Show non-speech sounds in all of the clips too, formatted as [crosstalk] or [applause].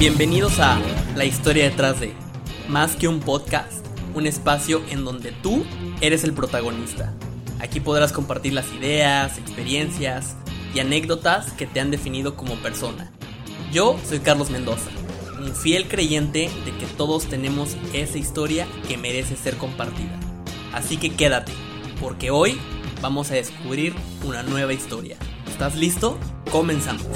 Bienvenidos a La historia detrás de Más que un podcast, un espacio en donde tú eres el protagonista. Aquí podrás compartir las ideas, experiencias y anécdotas que te han definido como persona. Yo soy Carlos Mendoza, un fiel creyente de que todos tenemos esa historia que merece ser compartida. Así que quédate, porque hoy vamos a descubrir una nueva historia. ¿Estás listo? Comenzamos.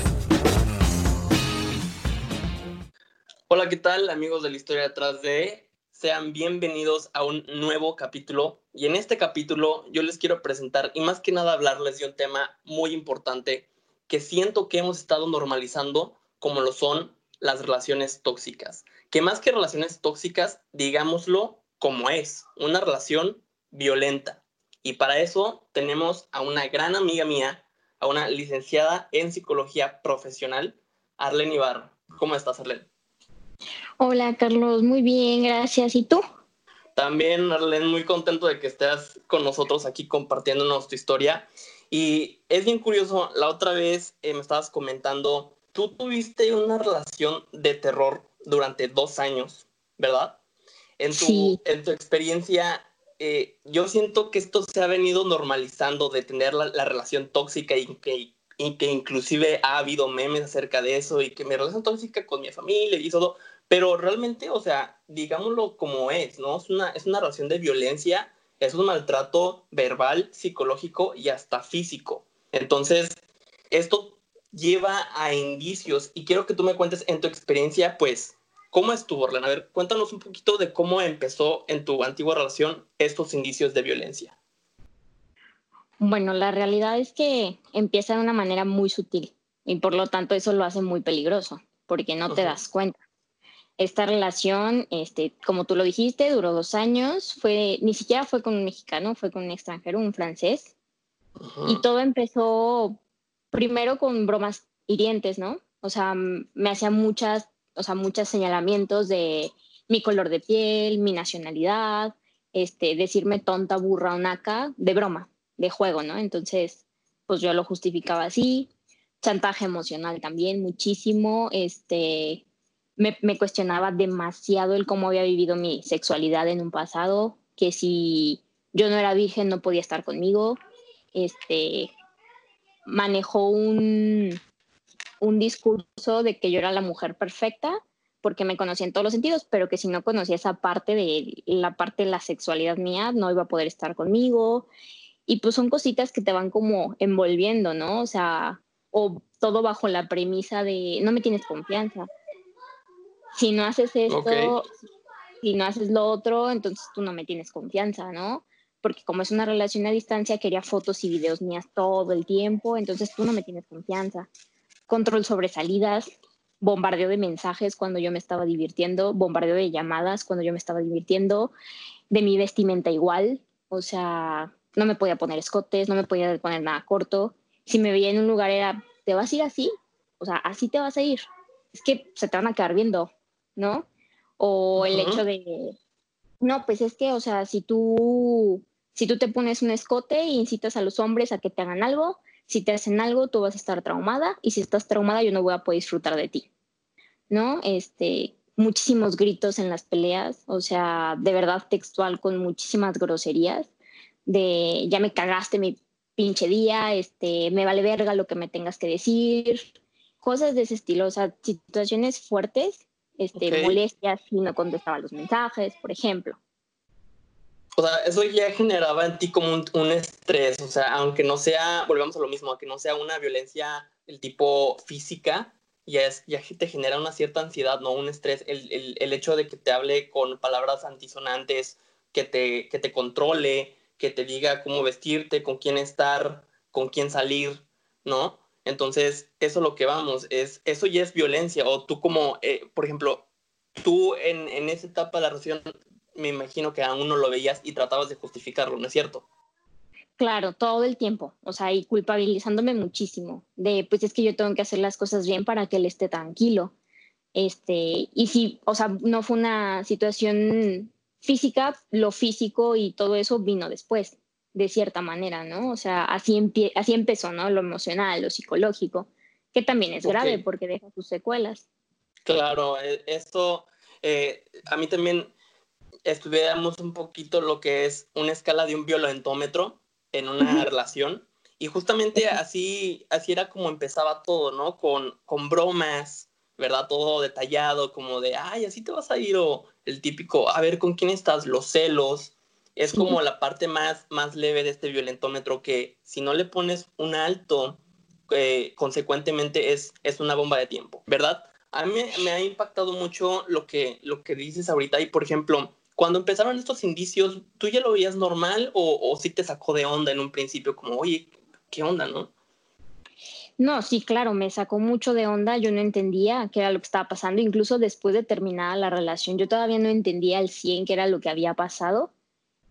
Hola, ¿qué tal amigos de la historia detrás de? Sean bienvenidos a un nuevo capítulo y en este capítulo yo les quiero presentar y más que nada hablarles de un tema muy importante que siento que hemos estado normalizando como lo son las relaciones tóxicas. Que más que relaciones tóxicas, digámoslo como es, una relación violenta. Y para eso tenemos a una gran amiga mía, a una licenciada en psicología profesional, Arlene Ibarra. ¿Cómo estás, Arlene? Hola Carlos, muy bien, gracias. ¿Y tú? También, Arlene, muy contento de que estés con nosotros aquí compartiéndonos tu historia. Y es bien curioso, la otra vez eh, me estabas comentando, tú tuviste una relación de terror durante dos años, ¿verdad? En tu, Sí. en tu experiencia, eh, yo siento que esto se ha venido normalizando de tener la, la relación tóxica y que, y que inclusive ha habido memes acerca de eso y que mi relación tóxica con mi familia y todo, pero realmente, o sea, digámoslo como es, ¿no? Es una, es una relación de violencia, es un maltrato verbal, psicológico y hasta físico. Entonces, esto lleva a indicios y quiero que tú me cuentes en tu experiencia, pues, ¿cómo estuvo, Orlana? A ver, cuéntanos un poquito de cómo empezó en tu antigua relación estos indicios de violencia. Bueno, la realidad es que empieza de una manera muy sutil y por lo tanto eso lo hace muy peligroso porque no te das cuenta. Esta relación, este, como tú lo dijiste, duró dos años, fue, ni siquiera fue con un mexicano, fue con un extranjero, un francés, y todo empezó primero con bromas hirientes, ¿no? O sea, me hacía muchas, o sea, muchos señalamientos de mi color de piel, mi nacionalidad, este, decirme tonta, burra o naca, de broma, de juego, ¿no? Entonces, pues yo lo justificaba así, chantaje emocional también, muchísimo, este, me, cuestionaba demasiado el cómo había vivido mi sexualidad en un pasado, que si yo no era virgen no podía estar conmigo, este, manejó un, un discurso de que yo era la mujer perfecta porque me conocía en todos los sentidos, pero que si no conocía esa parte de la parte de la sexualidad mía, no iba a poder estar conmigo. Y pues son cositas que te van como envolviendo, ¿no? O sea, o todo bajo la premisa de no me tienes confianza. Si no haces esto, si no haces lo otro, entonces tú no me tienes confianza, ¿no? Porque como es una relación a distancia, quería fotos y videos mías todo el tiempo, entonces tú no me tienes confianza. Control sobre salidas, bombardeo de mensajes cuando yo me estaba divirtiendo, bombardeo de llamadas cuando yo me estaba divirtiendo, de mi vestimenta igual, o sea, no me podía poner escotes, no me podía poner nada corto. Si me veía en un lugar era, ¿te vas a ir así? O sea, así te vas a ir. Es que se te van a quedar viendo, ¿no? O el hecho de, no, pues es que, o sea, si tú, si tú te pones un escote e incitas a los hombres a que te hagan algo, si te hacen algo, tú vas a estar traumada y si estás traumada, yo no voy a poder disfrutar de ti, ¿no? Este, muchísimos gritos en las peleas, o sea, de verdad textual con muchísimas groserías, de ya me cagaste mi pinche día, este, me vale verga lo que me tengas que decir, cosas de ese estilo, o sea, situaciones fuertes, este, Ok. molestias si no contestaba los mensajes, por ejemplo. O sea, eso ya generaba en ti como un, un estrés, o sea, aunque no sea, volvemos a lo mismo, aunque no sea una violencia del tipo física, ya, es, ya te genera una cierta ansiedad, ¿no? Un estrés, el, el, el hecho de que te hable con palabras antisonantes, que te, que te controle, que te diga cómo vestirte, con quién estar, con quién salir, ¿no? Entonces, eso es lo que vamos, es, eso ya es violencia, o tú como, eh, por ejemplo, tú en, en esa etapa de la relación me imagino que aún no lo veías y tratabas de justificarlo, ¿no es cierto? Claro, todo el tiempo, o sea, y culpabilizándome muchísimo, de pues es que yo tengo que hacer las cosas bien para que él esté tranquilo. Este, y si, o sea, no fue una situación física, lo físico y todo eso vino después, de cierta manera, ¿no? O sea, así, empie así empezó, ¿no? Lo emocional, lo psicológico, que también es grave porque deja sus secuelas. Claro, e, esto eh, a mí también estudiamos un poquito lo que es una escala de un violentómetro en una relación y justamente así, así era como empezaba todo, ¿no? Con, con bromas, ¿verdad? Todo detallado, como de, ay, así te vas a ir, o el típico, a ver, ¿con quién estás? Los celos. Es como la parte más, más leve de este violentómetro que si no le pones un alto, eh, consecuentemente es, es una bomba de tiempo, ¿verdad? A mí me, ha impactado mucho lo que, lo que dices ahorita y, por ejemplo, cuando empezaron estos indicios, ¿tú ya lo veías normal o, o sí te sacó de onda en un principio como, oye, qué onda, no? No, sí, claro, me sacó mucho de onda, yo no entendía qué era lo que estaba pasando, incluso después de terminada la relación, yo todavía no entendía al 100 qué era lo que había pasado.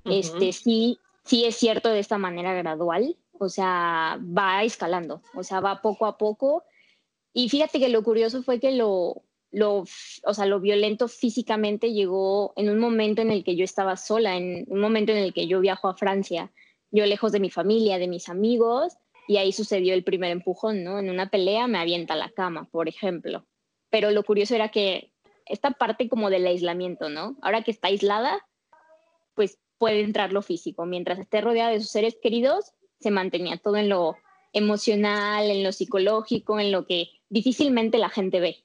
Este, sí, sí es cierto de esta manera gradual, o sea, va escalando, o sea, va poco a poco. Y fíjate que lo curioso fue que lo, lo, o sea, lo violento físicamente llegó en un momento en el que yo estaba sola, en un momento en el que yo viajo a Francia, yo lejos de mi familia, de mis amigos, y ahí sucedió el primer empujón, ¿no? En una pelea me avienta la cama, por ejemplo. Pero lo curioso era que esta parte como del aislamiento, ¿no? Ahora que está aislada, pues puede entrar lo físico. Mientras esté rodeada de sus seres queridos, se mantenía todo en lo emocional, en lo psicológico, en lo que difícilmente la gente ve.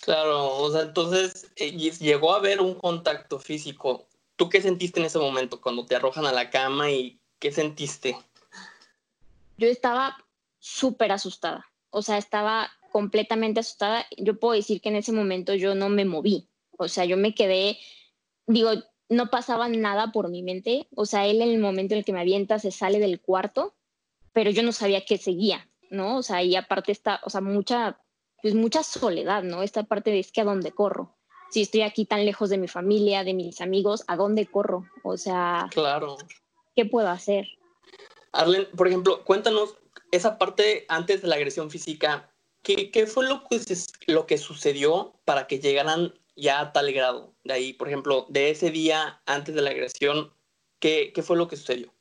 Claro, o sea, entonces eh, llegó a haber un contacto físico. ¿Tú qué sentiste en ese momento cuando te arrojan a la cama y qué sentiste? yo estaba súper asustada, o sea, estaba completamente asustada. Yo puedo decir que en ese momento yo no me moví, o sea, yo me quedé, digo, no pasaba nada por mi mente, o sea, él en el momento en el que me avienta se sale del cuarto, pero yo no sabía que seguía, ¿no? O sea, y aparte está, o sea, mucha, pues mucha soledad, ¿no? Esta parte de es que a dónde corro. Si estoy aquí tan lejos de mi familia, de mis amigos, ¿a dónde corro? O sea, claro. ¿qué puedo hacer? Arlen, por ejemplo, cuéntanos esa parte antes de la agresión física. ¿Qué, qué fue lo que, lo que sucedió para que llegaran ya a tal grado? De ahí, por ejemplo, de ese día antes de la agresión, ¿qué, qué fue lo que sucedió?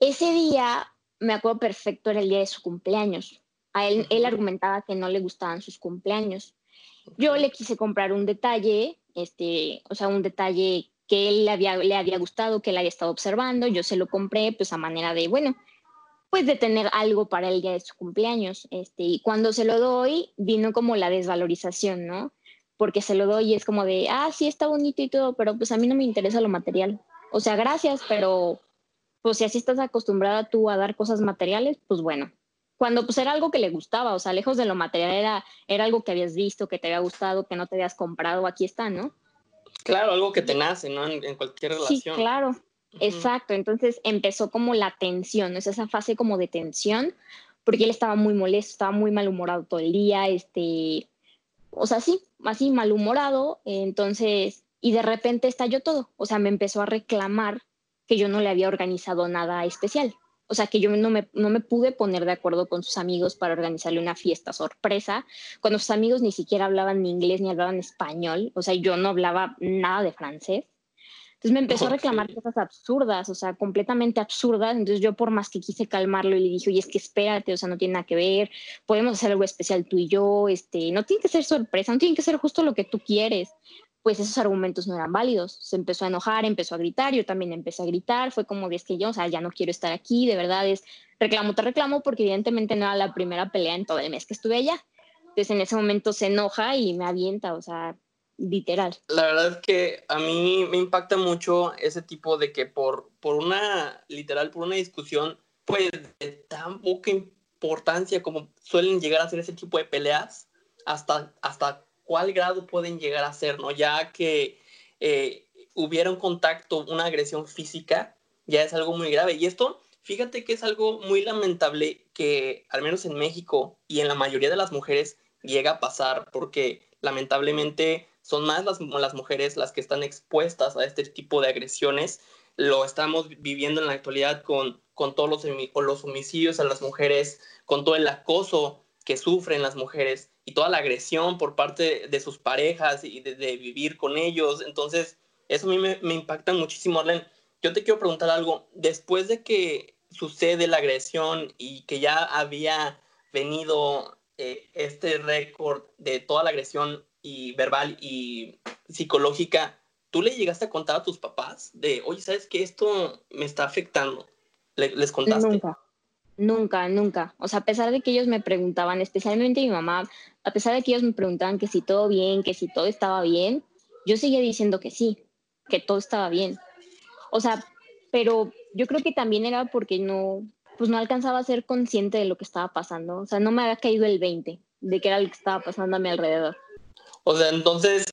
Ese día, me acuerdo perfecto, era el día de su cumpleaños. A él, él argumentaba que no le gustaban sus cumpleaños. Yo le quise comprar un detalle, este, o sea, un detalle que él le había, le había gustado, que él había estado observando, yo se lo compré pues a manera de, bueno, pues de tener algo para el día de su cumpleaños. Este, y cuando se lo doy, vino como la desvalorización, ¿no? Porque se lo doy y es como de, ah, sí, está bonito y todo, pero pues a mí no me interesa lo material. O sea, gracias, pero pues si así estás acostumbrada tú a dar cosas materiales, pues bueno. Cuando pues era algo que le gustaba, o sea, lejos de lo material era, era algo que habías visto, que te había gustado, que no te habías comprado, aquí está, ¿no? Claro, algo que te nace, ¿no? En, cualquier relación. Sí, claro. Exacto. Entonces empezó como la tensión, es esa fase como de tensión, porque él estaba muy molesto, estaba muy malhumorado todo el día, este, o sea, sí, así malhumorado, entonces, y de repente estalló todo, o sea, me empezó a reclamar que yo no le había organizado nada especial o sea, que yo no me, no me pude poner de acuerdo con sus amigos para organizarle una fiesta sorpresa, cuando sus amigos ni siquiera hablaban inglés ni hablaban español, o sea, yo no hablaba nada de francés. Entonces me empezó a reclamar cosas absurdas, o sea, completamente absurdas. Entonces yo por más que quise calmarlo y le dije, oye, es que espérate, o sea, no tiene nada que ver, podemos hacer algo especial tú y yo, este, no tiene que ser sorpresa, no tiene que ser justo lo que tú quieres pues esos argumentos no eran válidos. Se empezó a enojar, empezó a gritar, yo también empecé a gritar, fue como, es que yo, o sea, ya no quiero estar aquí, de verdad es reclamo, te reclamo, porque evidentemente no era la primera pelea en todo el mes que estuve allá. Entonces en ese momento se enoja y me avienta, o sea, literal. La verdad es que a mí me impacta mucho ese tipo de que por, por una, literal, por una discusión, pues de tan poca importancia como suelen llegar a ser ese tipo de peleas, hasta, hasta cuál grado pueden llegar a ser, ¿no? Ya que eh, hubiera un contacto, una agresión física, ya es algo muy grave. Y esto, fíjate que es algo muy lamentable que, al menos en México y en la mayoría de las mujeres, llega a pasar, porque lamentablemente son más las, las mujeres las que están expuestas a este tipo de agresiones. Lo estamos viviendo en la actualidad con, con todos los, los homicidios a las mujeres, con todo el acoso que sufren las mujeres y toda la agresión por parte de sus parejas y de, vivir con ellos. Entonces, eso a mí me, impacta muchísimo, Arlen. Yo te quiero preguntar algo. Después de que sucede la agresión y que ya había venido eh, este récord de toda la agresión y verbal y psicológica, ¿tú le llegaste a contar a tus papás de, oye, ¿sabes que esto me está afectando? ¿Les contaste? Nunca, nunca, nunca. O sea, a pesar de que ellos me preguntaban, especialmente mi mamá, a pesar de que ellos me preguntaban que si todo bien, que si todo estaba bien, yo seguía diciendo que sí, que todo estaba bien. O sea, pero yo creo que también era porque no, pues no alcanzaba a ser consciente de lo que estaba pasando. O sea, no me había caído el 20 de qué era lo que estaba pasando a mi alrededor. O sea, entonces,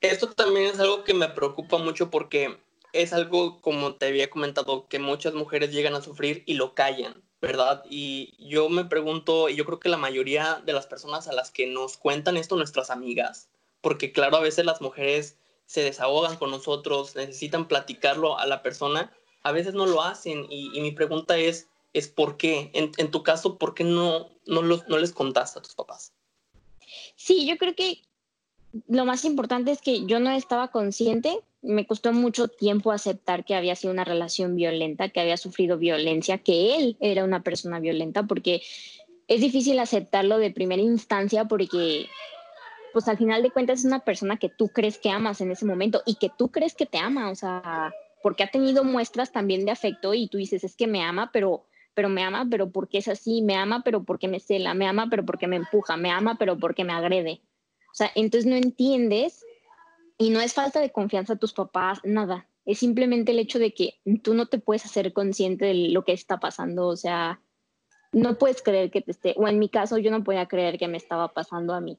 esto también es algo que me preocupa mucho porque es algo, como te había comentado, que muchas mujeres llegan a sufrir y lo callan, ¿verdad? Y yo me pregunto, y yo creo que la mayoría de las personas a las que nos cuentan esto, nuestras amigas, porque claro, a veces las mujeres se desahogan con nosotros, necesitan platicarlo a la persona, a veces no lo hacen. Y, mi pregunta es, es ¿por qué? En, en tu caso, ¿por qué no, no, los, no les contaste a tus papás? Sí, yo creo que lo más importante es que yo no estaba consciente, me costó mucho tiempo aceptar que había sido una relación violenta, que había sufrido violencia, que él era una persona violenta, porque es difícil aceptarlo de primera instancia porque pues al final de cuentas es una persona que tú crees que amas en ese momento y que tú crees que te ama, o sea, porque ha tenido muestras también de afecto y tú dices, es que me ama, pero pero me ama, pero porque es así, me ama, pero porque me cela, me ama, pero porque me empuja, me ama, pero porque me agrede. O sea, entonces no entiendes y no es falta de confianza a tus papás, nada. Es simplemente el hecho de que tú no te puedes hacer consciente de lo que está pasando, o sea, no puedes creer que te esté, o en mi caso yo no podía creer que me estaba pasando a mí.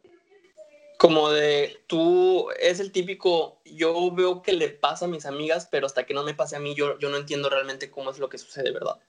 Como de, tú es el típico, yo veo que le pasa a mis amigas, pero hasta que no me pase a mí, yo, yo no entiendo realmente cómo es lo que sucede, ¿verdad?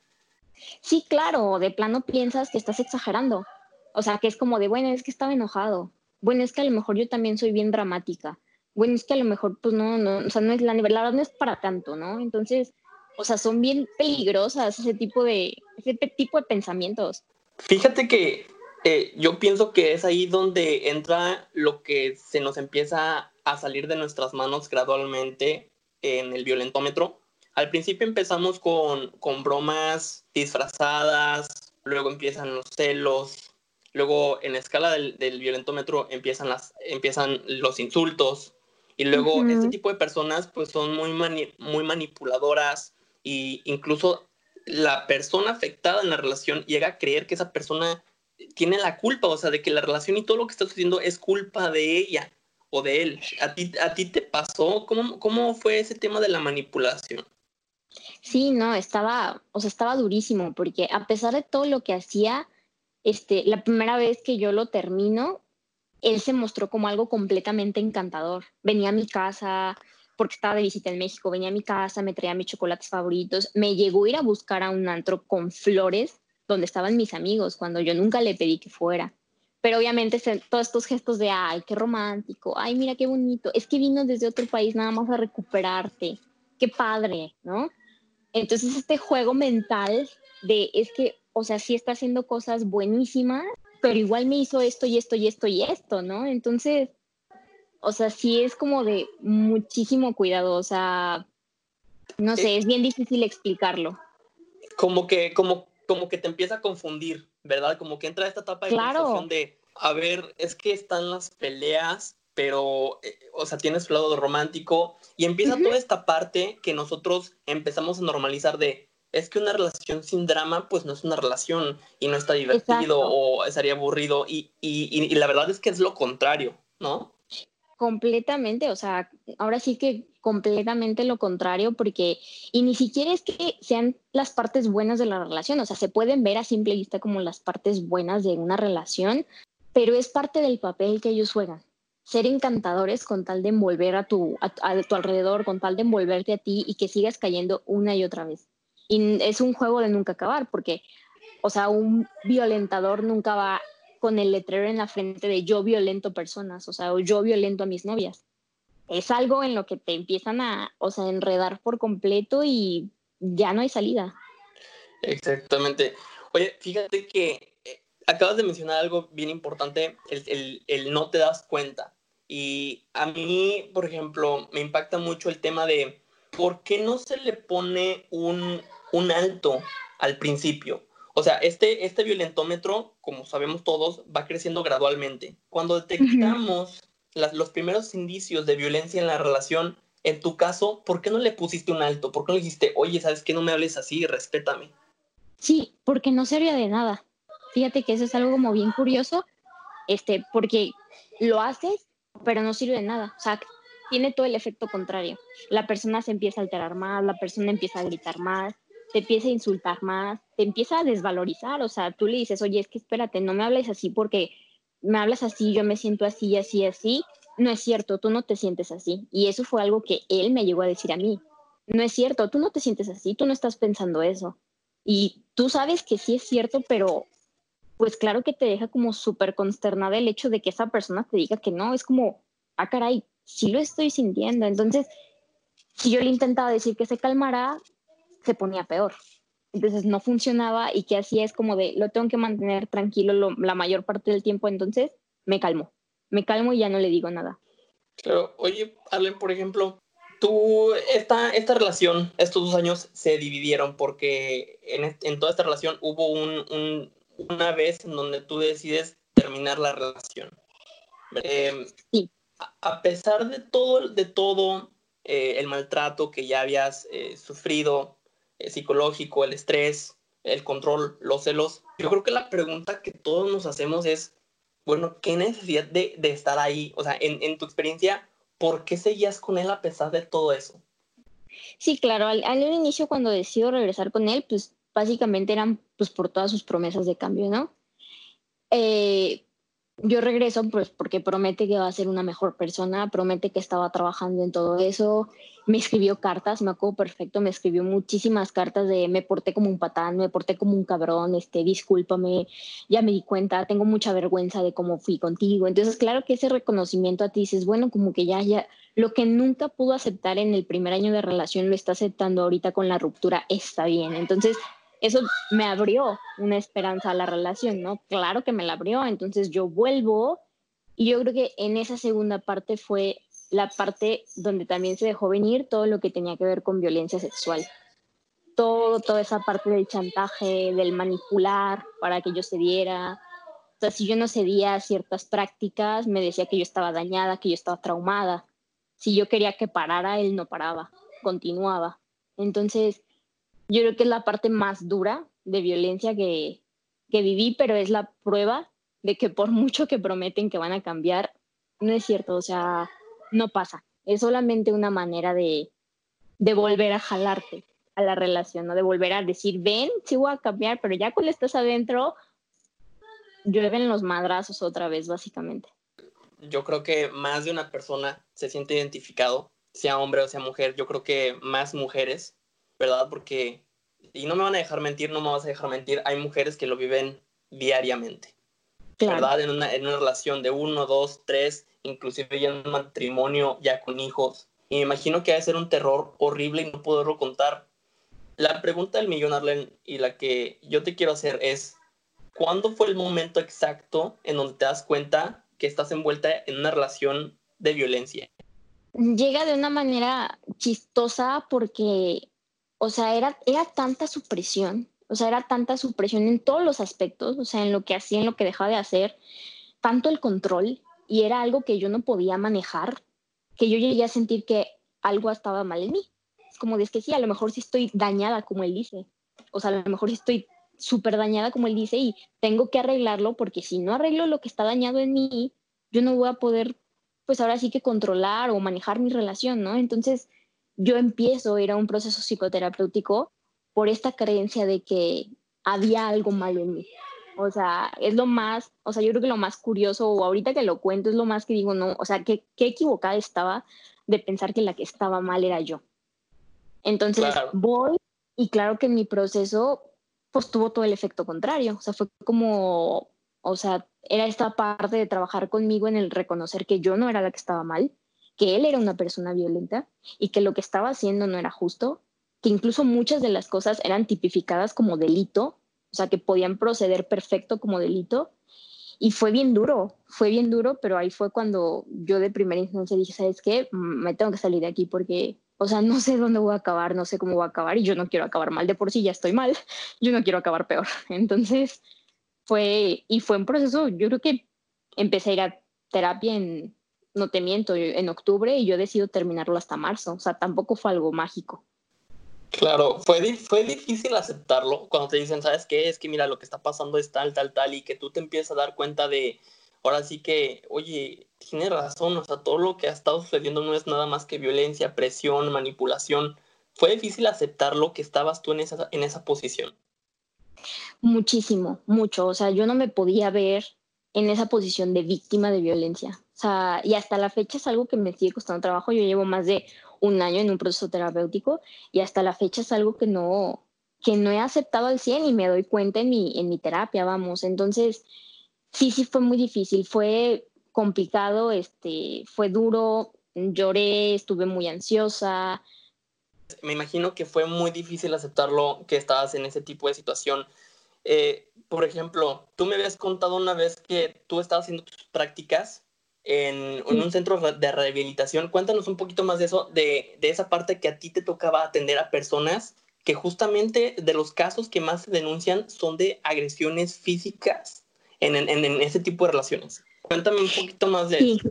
Sí, claro, de plano piensas que estás exagerando. O sea, que es como de, bueno, es que estaba enojado. Bueno, es que a lo mejor yo también soy bien dramática. Bueno, es que a lo mejor, pues no, no, o sea, no es la, la verdad no es para tanto, ¿no? Entonces, o sea, son bien peligrosas ese tipo de, ese tipo de pensamientos. Fíjate que eh, yo pienso que es ahí donde entra lo que se nos empieza a salir de nuestras manos gradualmente en el violentómetro. Al principio empezamos con, con bromas disfrazadas, luego empiezan los celos, luego en la escala del, del violentómetro empiezan, las, empiezan los insultos y luego este tipo de personas pues son muy, muy manipuladoras e incluso la persona afectada en la relación llega a creer que esa persona tiene la culpa, o sea, de que la relación y todo lo que está sucediendo es culpa de ella o de él. ¿A ti, a ti te pasó? ¿Cómo, ¿Cómo fue ese tema de la manipulación? Sí, no, estaba, o sea, estaba durísimo, porque a pesar de todo lo que hacía, este, la primera vez que yo lo termino, él se mostró como algo completamente encantador. Venía a mi casa, porque estaba de visita en México, venía a mi casa, me traía mis chocolates favoritos, me llegó a ir a buscar a un antro con flores donde estaban mis amigos, cuando yo nunca le pedí que fuera. Pero obviamente todos estos gestos de, ay, qué romántico, ay, mira qué bonito, es que vino desde otro país nada más a recuperarte, qué padre, ¿no? Entonces este juego mental de, es que, o sea, sí está haciendo cosas buenísimas, pero igual me hizo esto y esto y esto y esto, ¿no? Entonces, o sea, sí es como de muchísimo cuidado, o sea, no sé, es bien difícil explicarlo. Como que, como como que te empieza a confundir, ¿verdad? Como que entra esta etapa de confusión de, a ver, es que están las peleas, pero, eh, o sea, tienes su lado romántico y empieza toda esta parte que nosotros empezamos a normalizar de, es que una relación sin drama, pues no es una relación y no está divertido o estaría aburrido y, y, y la verdad es que es lo contrario, ¿no? Completamente, o sea, ahora sí que completamente lo contrario, porque, y ni siquiera es que sean las partes buenas de la relación, o sea, se pueden ver a simple vista como las partes buenas de una relación, pero es parte del papel que ellos juegan. Ser encantadores con tal de envolver a tu, a, tu alrededor, con tal de envolverte a ti y que sigas cayendo una y otra vez. Y es un juego de nunca acabar, porque, o sea, un violentador nunca va con el letrero en la frente de yo violento personas, o sea, o yo violento a mis novias es algo en lo que te empiezan a, o sea, enredar por completo y ya no hay salida. Exactamente. Oye, fíjate que eh, acabas de mencionar algo bien importante, el, el, no te das cuenta. Y a mí, por ejemplo, me impacta mucho el tema de por qué no se le pone un, un alto al principio. o sea, este, este violentómetro, como sabemos todos, va creciendo gradualmente. Cuando detectamos los primeros indicios de violencia en la relación, en tu caso, ¿por qué no le pusiste un alto? ¿Por qué no le dijiste, oye, ¿sabes qué? No me hables así, respétame. Sí, porque no servía de nada. Fíjate que eso es algo como bien curioso, este, porque lo haces, pero no sirve de nada. O sea, tiene todo el efecto contrario. La persona se empieza a alterar más, la persona empieza a gritar más, te empieza a insultar más, te empieza a desvalorizar. O sea, tú le dices, oye, es que espérate, no me hables así porque me hablas así, yo me siento así, así, así. No es cierto, tú no te sientes así. Y eso fue algo que él me llegó a decir a mí. No es cierto, tú no te sientes así, tú no estás pensando eso. Y tú sabes que sí es cierto, pero pues claro que te deja como súper consternada el hecho de que esa persona te diga que no. Es como, ah, caray, sí lo estoy sintiendo. Entonces, si yo le intentaba decir que se calmara, se ponía peor. Entonces no funcionaba y que así es como de, lo tengo que mantener tranquilo la mayor parte del tiempo, entonces me calmo, me calmo y ya no le digo nada. Claro, oye, Arlen, por ejemplo, tú, esta, esta relación, estos dos años se dividieron porque en, en toda esta relación hubo un, una vez en donde tú decides terminar la relación. Em, sí a pesar de todo, de todo eh, el maltrato que ya habías eh, sufrido, eh, psicológico, el estrés, el control, los celos, yo creo que la pregunta que todos nos hacemos es, bueno, ¿qué necesidad de, de estar ahí? O sea, en, en, tu experiencia, ¿por qué seguías con él a pesar de todo eso? Sí, claro, al, al inicio cuando decido regresar con él, pues básicamente eran pues por todas sus promesas de cambio, ¿no? Eh, yo regreso pues porque promete que va a ser una mejor persona, promete que estaba trabajando en todo eso, me escribió cartas, me acuerdo perfecto, me escribió muchísimas cartas de me porté como un patán, me porté como un cabrón, este, discúlpame, ya me di cuenta, tengo mucha vergüenza de cómo fui contigo. Entonces, claro que ese reconocimiento a ti dices, bueno, como que ya, ya, lo que nunca pudo aceptar en el primer año de relación lo está aceptando ahorita con la ruptura, está bien. Entonces, eso me abrió una esperanza a la relación, ¿no? Claro que me la abrió, entonces yo vuelvo y yo creo que en esa segunda parte fue la parte donde también se dejó venir todo lo que tenía que ver con violencia sexual. Todo, toda esa parte del chantaje, del manipular para que yo cediera. O sea, si yo no cedía a ciertas prácticas, me decía que yo estaba dañada, que yo estaba traumada. Si yo quería que parara, él no paraba, continuaba. Entonces, yo creo que es la parte más dura de violencia que, que viví, pero es la prueba de que por mucho que prometen que van a cambiar, no es cierto, o sea, no pasa. Es solamente una manera de, de volver a jalarte a la relación, ¿no? De volver a decir, ven, sí voy a cambiar, pero ya cuando estás adentro, llueven los madrazos otra vez, básicamente. Yo creo que más de una persona se siente identificado, sea hombre o sea mujer. Yo creo que más mujeres ¿verdad? Porque, y no me van a dejar mentir, no me vas a dejar mentir, hay mujeres que lo viven diariamente, ¿verdad? En una, en una relación de uno, dos, tres, inclusive ya en un matrimonio, ya con hijos. Y me imagino que va a ser un terror horrible y no poderlo contar. La pregunta del millón, Arlen, y la que yo te quiero hacer es, ¿cuándo fue el momento exacto en donde te das cuenta que estás envuelta en una relación de violencia? Llega de una manera chistosa porque o sea, era, era tanta su presión, o sea, era tanta su presión en todos los aspectos, o sea, en lo que hacía, en lo que dejaba de hacer, tanto el control, y era algo que yo no podía manejar, que yo llegué a sentir que algo estaba mal en mí. Es como de que sí, a lo mejor sí estoy dañada, como él dice, o sea, a lo mejor sí estoy súper dañada, como él dice, y tengo que arreglarlo, porque si no arreglo lo que está dañado en mí, yo no voy a poder, pues ahora sí que controlar o manejar mi relación, ¿no? Entonces, yo empiezo a ir a un proceso psicoterapéutico por esta creencia de que había algo mal en mí. O sea, es lo más, o sea, yo creo que lo más curioso, o ahorita que lo cuento, es lo más que digo, no, o sea, qué, qué equivocada estaba de pensar que la que estaba mal era yo. Entonces voy y claro que mi proceso pues tuvo todo el efecto contrario, o sea, fue como, o sea, era esta parte de trabajar conmigo en el reconocer que yo no era la que estaba mal, que él era una persona violenta y que lo que estaba haciendo no era justo, que incluso muchas de las cosas eran tipificadas como delito, o sea, que podían proceder perfecto como delito. Y fue bien duro, fue bien duro, pero ahí fue cuando yo de primera instancia dije, ¿sabes qué? Me tengo que salir de aquí porque o sea, no sé dónde voy a acabar, no sé cómo voy a acabar y yo no quiero acabar mal, de por sí ya estoy mal, [laughs] yo no quiero acabar peor. [laughs] Entonces fue, y fue un proceso, yo creo que empecé a ir a terapia en, no te miento, en octubre y yo decido terminarlo hasta marzo, o sea, tampoco fue algo mágico. Claro, fue, fue difícil aceptarlo cuando te dicen, ¿sabes qué? Es que mira, lo que está pasando es tal, tal, tal, y que tú te empiezas a dar cuenta de, ahora sí que, oye, tiene razón, o sea, todo lo que ha estado sucediendo no es nada más que violencia, presión, manipulación. ¿Fue difícil aceptarlo que estabas tú en esa, en esa posición? Muchísimo, mucho. O sea, yo no me podía ver en esa posición de víctima de violencia. Sea, y hasta la fecha es algo que me sigue costando trabajo. Yo llevo más de un año en un proceso terapéutico y hasta la fecha es algo que no, que no he aceptado al 100 y me doy cuenta en mi, en mi terapia, vamos. Entonces, sí, sí fue muy difícil, fue complicado, este, fue duro, lloré, estuve muy ansiosa. Me imagino que fue muy difícil aceptarlo que estabas en ese tipo de situación. Eh, por ejemplo, tú me habías contado una vez que tú estabas haciendo tus prácticas en, en, un centro de rehabilitación. Cuéntanos un poquito más de eso, de, de, esa parte que a ti te tocaba atender a personas que justamente de los casos que más se denuncian son de agresiones físicas en, en, en ese tipo de relaciones. Cuéntame un poquito más de eso.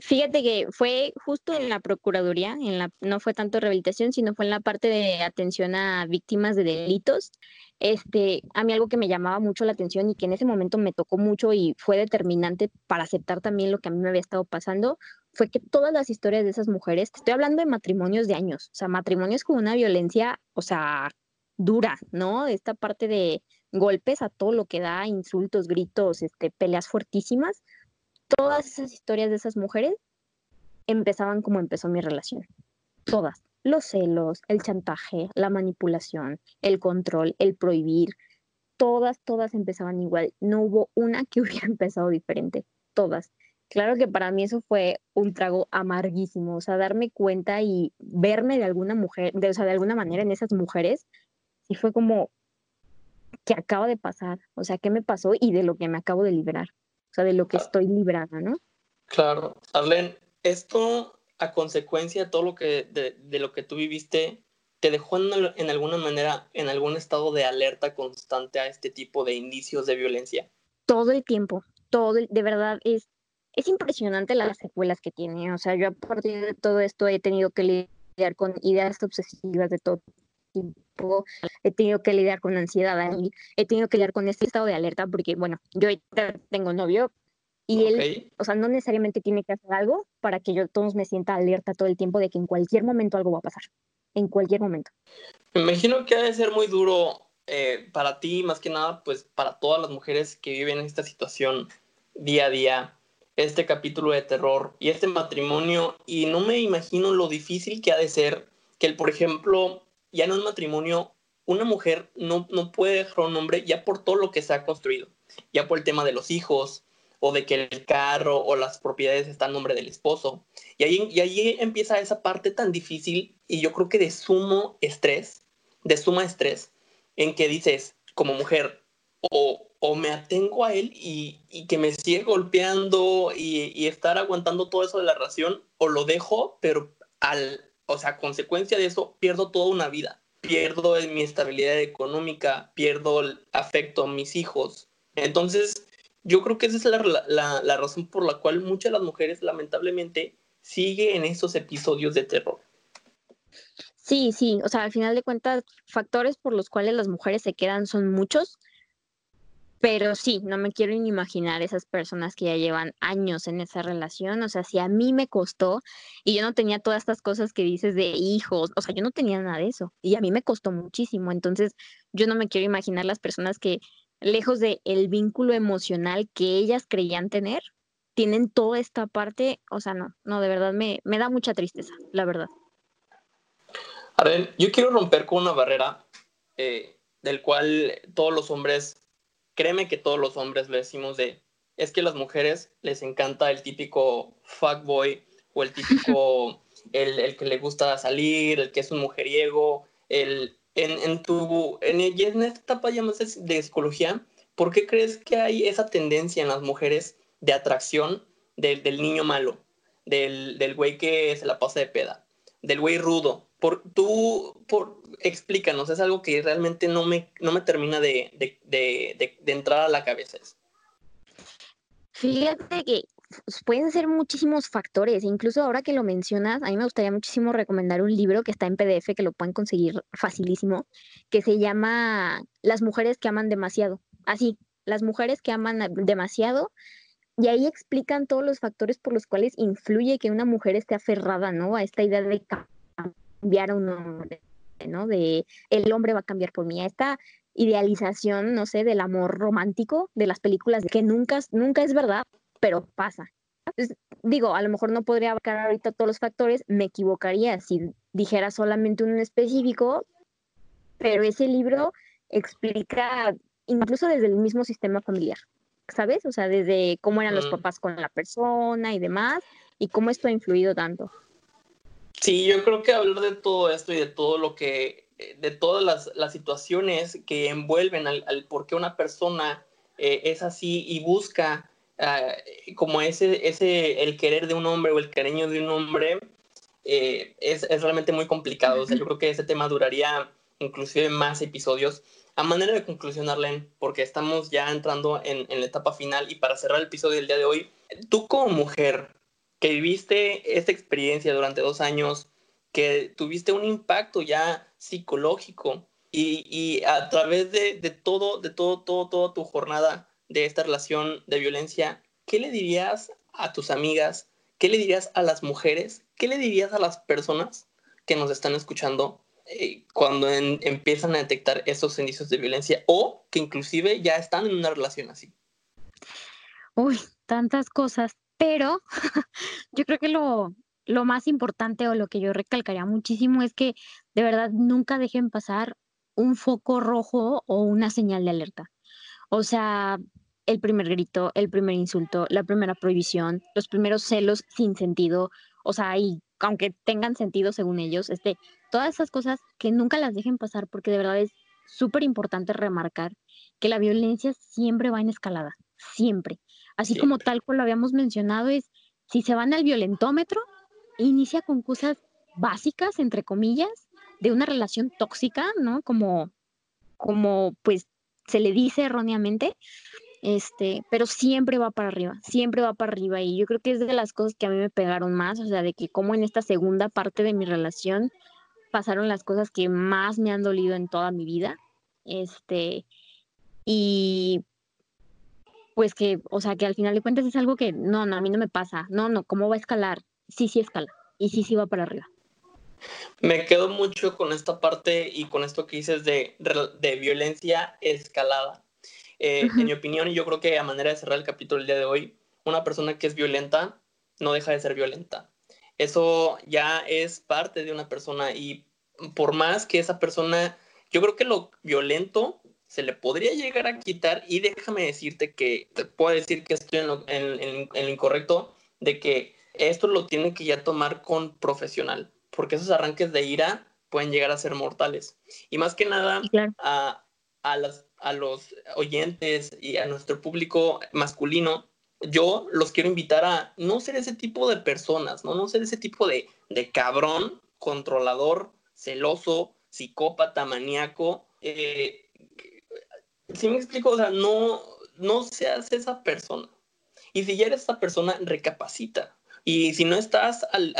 Fíjate que fue justo en la Procuraduría, en la, no fue tanto rehabilitación, sino fue en la parte de atención a víctimas de delitos. Este, a mí algo que me llamaba mucho la atención y que en ese momento me tocó mucho y fue determinante para aceptar también lo que a mí me había estado pasando, fue que todas las historias de esas mujeres, estoy hablando de matrimonios de años, o sea, matrimonios con una violencia, o sea, dura, ¿no? Esta parte de golpes a todo lo que da, insultos, gritos, este, peleas fuertísimas todas esas historias de esas mujeres empezaban como empezó mi relación. Todas. Los celos, el chantaje, la manipulación, el control, el prohibir. Todas, todas empezaban igual. No hubo una que [laughs] hubiera empezado diferente. Todas. Claro que para mí eso fue un trago amarguísimo, o sea, darme cuenta y verme de alguna mujer, de, o sea, de alguna manera en esas mujeres, y fue como, ¿qué acaba de pasar? O sea, ¿qué me pasó y de lo que me acabo de liberar? O sea, de lo que estoy librada, ¿no? Claro. Arlen, esto a consecuencia de todo lo que, de, lo que tú viviste, ¿te dejó en, en, alguna manera en algún estado de alerta constante a este tipo de indicios de violencia? Todo el tiempo, todo, de verdad, es, es impresionante las secuelas que tiene. O sea, yo a partir de todo esto he tenido que lidiar con ideas obsesivas de todo tipo, he tenido que lidiar con ansiedad, he tenido que lidiar con este estado de alerta porque, bueno, yo tengo novio y él, o sea, no necesariamente tiene que hacer algo para que yo todos me sienta alerta todo el tiempo de que en cualquier momento algo va a pasar, en cualquier momento. Me imagino que ha de ser muy duro eh, para ti, más que nada, pues para todas las mujeres que viven esta situación día a día, este capítulo de terror y este matrimonio, y no me imagino lo difícil que ha de ser que el, por ejemplo, ya en un matrimonio, una mujer no, no puede dejar un hombre ya por todo lo que se ha construido, ya por el tema de los hijos, o de que el carro o las propiedades están en nombre del esposo. Y ahí, y ahí empieza esa parte tan difícil y yo creo que de sumo estrés, de suma estrés, en que dices, como mujer, o, o me atengo a él y, y que me sigue golpeando y, y, estar aguantando todo eso de la relación, o lo dejo, pero al, o sea, consecuencia de eso, pierdo toda una vida. Pierdo mi estabilidad económica, pierdo el afecto a mis hijos. Entonces, yo creo que esa es la, razón por la cual muchas de las mujeres, lamentablemente, siguen en esos episodios de terror. Sí, sí, o sea, al final de cuentas, factores por los cuales las mujeres se quedan son muchos, pero sí, no me quiero ni imaginar esas personas que ya llevan años en esa relación. O sea, si a mí me costó y yo no tenía todas estas cosas que dices de hijos, o sea, yo no tenía nada de eso y a mí me costó muchísimo. Entonces, yo no me quiero imaginar las personas que, lejos del el vínculo emocional que ellas creían tener, tienen toda esta parte. O sea, no, no, de verdad me, me da mucha tristeza, la verdad. ver, yo quiero romper con una barrera eh, del cual todos los hombres créeme que todos los hombres le decimos de, es que a las mujeres les encanta el típico fuckboy o el típico, [laughs] el, el, que le gusta salir, el que es un mujeriego, el, en, en tu, en, en esta etapa ya más de psicología, ¿por qué crees que hay esa tendencia en las mujeres de atracción del, del niño malo, del, del güey que se la pasa de peda? del güey rudo. Por, tú, por, explícanos, es algo que realmente no me, no me termina de, de, de, de entrar a la cabeza. Fíjate que pueden ser muchísimos factores. Incluso ahora que lo mencionas, a mí me gustaría muchísimo recomendar un libro que está en PDF, que lo pueden conseguir facilísimo, que se llama Las mujeres que aman demasiado. Así, las mujeres que aman demasiado. Y ahí explican todos los factores por los cuales influye que una mujer esté aferrada, ¿no? A esta idea de cambiar a un hombre, ¿no? De el hombre va a cambiar por mí. Esta idealización, no sé, del amor romántico de las películas, que nunca, nunca es verdad pero pasa. digo, a lo mejor no podría abarcar ahorita todos los factores, me equivocaría si dijera solamente un específico, pero ese libro explica incluso desde el mismo sistema familiar, ¿sabes? O sea, desde cómo eran los mm. papás con la persona y demás, y cómo esto ha influido tanto. Sí, yo creo que hablar de todo esto y de todo lo que, de todas las, las situaciones que envuelven al, por qué una persona eh, es así y busca Ah, como ese, ese, el querer de un hombre o el cariño de un hombre eh, es, es, realmente muy complicado. O sea, yo creo que ese tema duraría inclusive más episodios. A manera de conclusión, Arlen, porque estamos ya entrando en, en la etapa final y para cerrar el episodio del día de hoy, tú como mujer que viviste esta experiencia durante dos años, que tuviste un impacto ya psicológico y, y a través de, de, todo, de todo, todo, toda tu jornada de esta relación de violencia, ¿qué le dirías a tus amigas? ¿Qué le dirías a las mujeres? ¿Qué le dirías a las personas que nos están escuchando eh, cuando empiezan a detectar esos indicios de violencia o que inclusive ya están en una relación así? Uy, tantas cosas, pero [laughs] yo creo que lo, lo más importante o lo que yo recalcaría muchísimo es que de verdad nunca dejen pasar un foco rojo o una señal de alerta. O sea, el primer grito, el primer insulto, la primera prohibición, los primeros celos sin sentido, o sea, y aunque tengan sentido según ellos, este, todas esas cosas que nunca las dejen pasar porque de verdad es súper importante remarcar que la violencia siempre va en escalada, siempre. Así como tal cual lo habíamos mencionado, es si se van al violentómetro, inicia con cosas básicas, entre comillas, de una relación tóxica, ¿no? Como, como pues se le dice erróneamente, este, pero siempre va para arriba, siempre va para arriba y yo creo que es de las cosas que a mí me pegaron más, o sea, de que como en esta segunda parte de mi relación pasaron las cosas que más me han dolido en toda mi vida, este, y pues que, o sea, que al final de cuentas es algo que no, no, a mí no me pasa, no, no, ¿cómo va a escalar? Sí, sí escala y sí, sí va para arriba. Me quedo mucho con esta parte y con esto que dices de, de violencia escalada. Eh, en mi opinión, y yo creo que a manera de cerrar el capítulo del día de hoy, una persona que es violenta no deja de ser violenta. Eso ya es parte de una persona y por más que esa persona, yo creo que lo violento se le podría llegar a quitar y déjame decirte que, te puedo decir que estoy en en lo incorrecto, de que esto lo tiene que ya tomar con profesional porque esos arranques de ira pueden llegar a ser mortales. Y más que nada, a, a, los oyentes y a nuestro público masculino, yo los quiero invitar a no ser ese tipo de personas, no, no ser ese tipo de, de cabrón, controlador, celoso, psicópata, maníaco. Eh, si me explico, o sea, no, no seas esa persona. Y si ya eres esa persona, recapacita. Y si no estás al,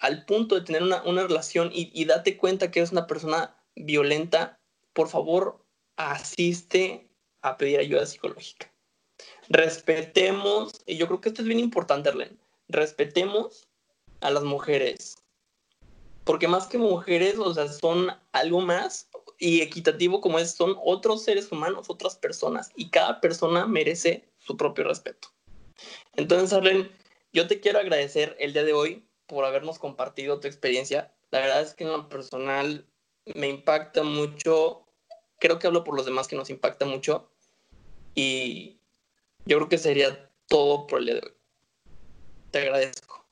al punto de tener una, relación y, date cuenta que eres una persona violenta, por favor, asiste a pedir ayuda psicológica. Respetemos, y yo creo que esto es bien importante, Arlen, respetemos a las mujeres. Porque más que mujeres, o sea, son algo más y equitativo como es, son otros seres humanos, otras personas, y cada persona merece su propio respeto. Entonces, Arlen, yo te quiero agradecer el día de hoy por habernos compartido tu experiencia. La verdad es que en lo personal me impacta mucho. Creo que hablo por los demás que nos impacta mucho. Y yo creo que sería todo por el día de hoy. Te agradezco.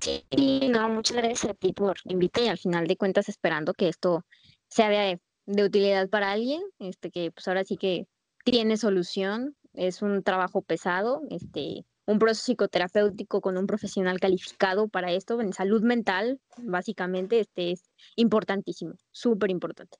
Sí, no, muchas gracias a ti por invitar y al final de cuentas esperando que esto sea de, de utilidad para alguien, este que pues ahora sí que tiene solución, es un trabajo pesado, este un proceso psicoterapéutico con un profesional calificado para esto, en salud mental, básicamente, este es importantísimo, súper importante.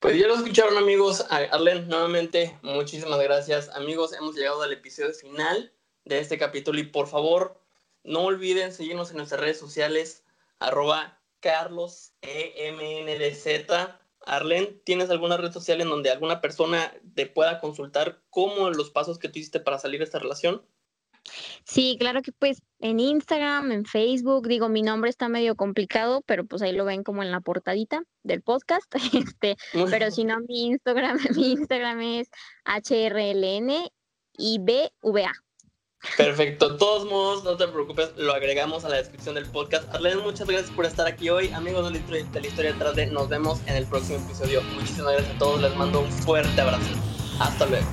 Pues ya lo escucharon amigos, Arlen, nuevamente muchísimas gracias amigos, hemos llegado al episodio final de este capítulo y por favor no olviden seguirnos en nuestras redes sociales arroba carlos EMNDZ. Arlen, ¿tienes alguna red social en donde alguna persona te pueda consultar cómo los pasos que tú hiciste para salir de esta relación? Sí, claro que pues en Instagram, en Facebook, digo, mi nombre está medio complicado, pero pues ahí lo ven como en la portadita del podcast, [laughs] este, pero si no, mi Instagram, [laughs] mi Instagram es HRLN y BVA. Perfecto, de todos modos, no te preocupes, lo agregamos a la descripción del podcast. Arlen, muchas gracias por estar aquí hoy. Amigos de la historia detrás de, nos vemos en el próximo episodio. Muchísimas gracias a todos, les mando un fuerte abrazo. Hasta luego.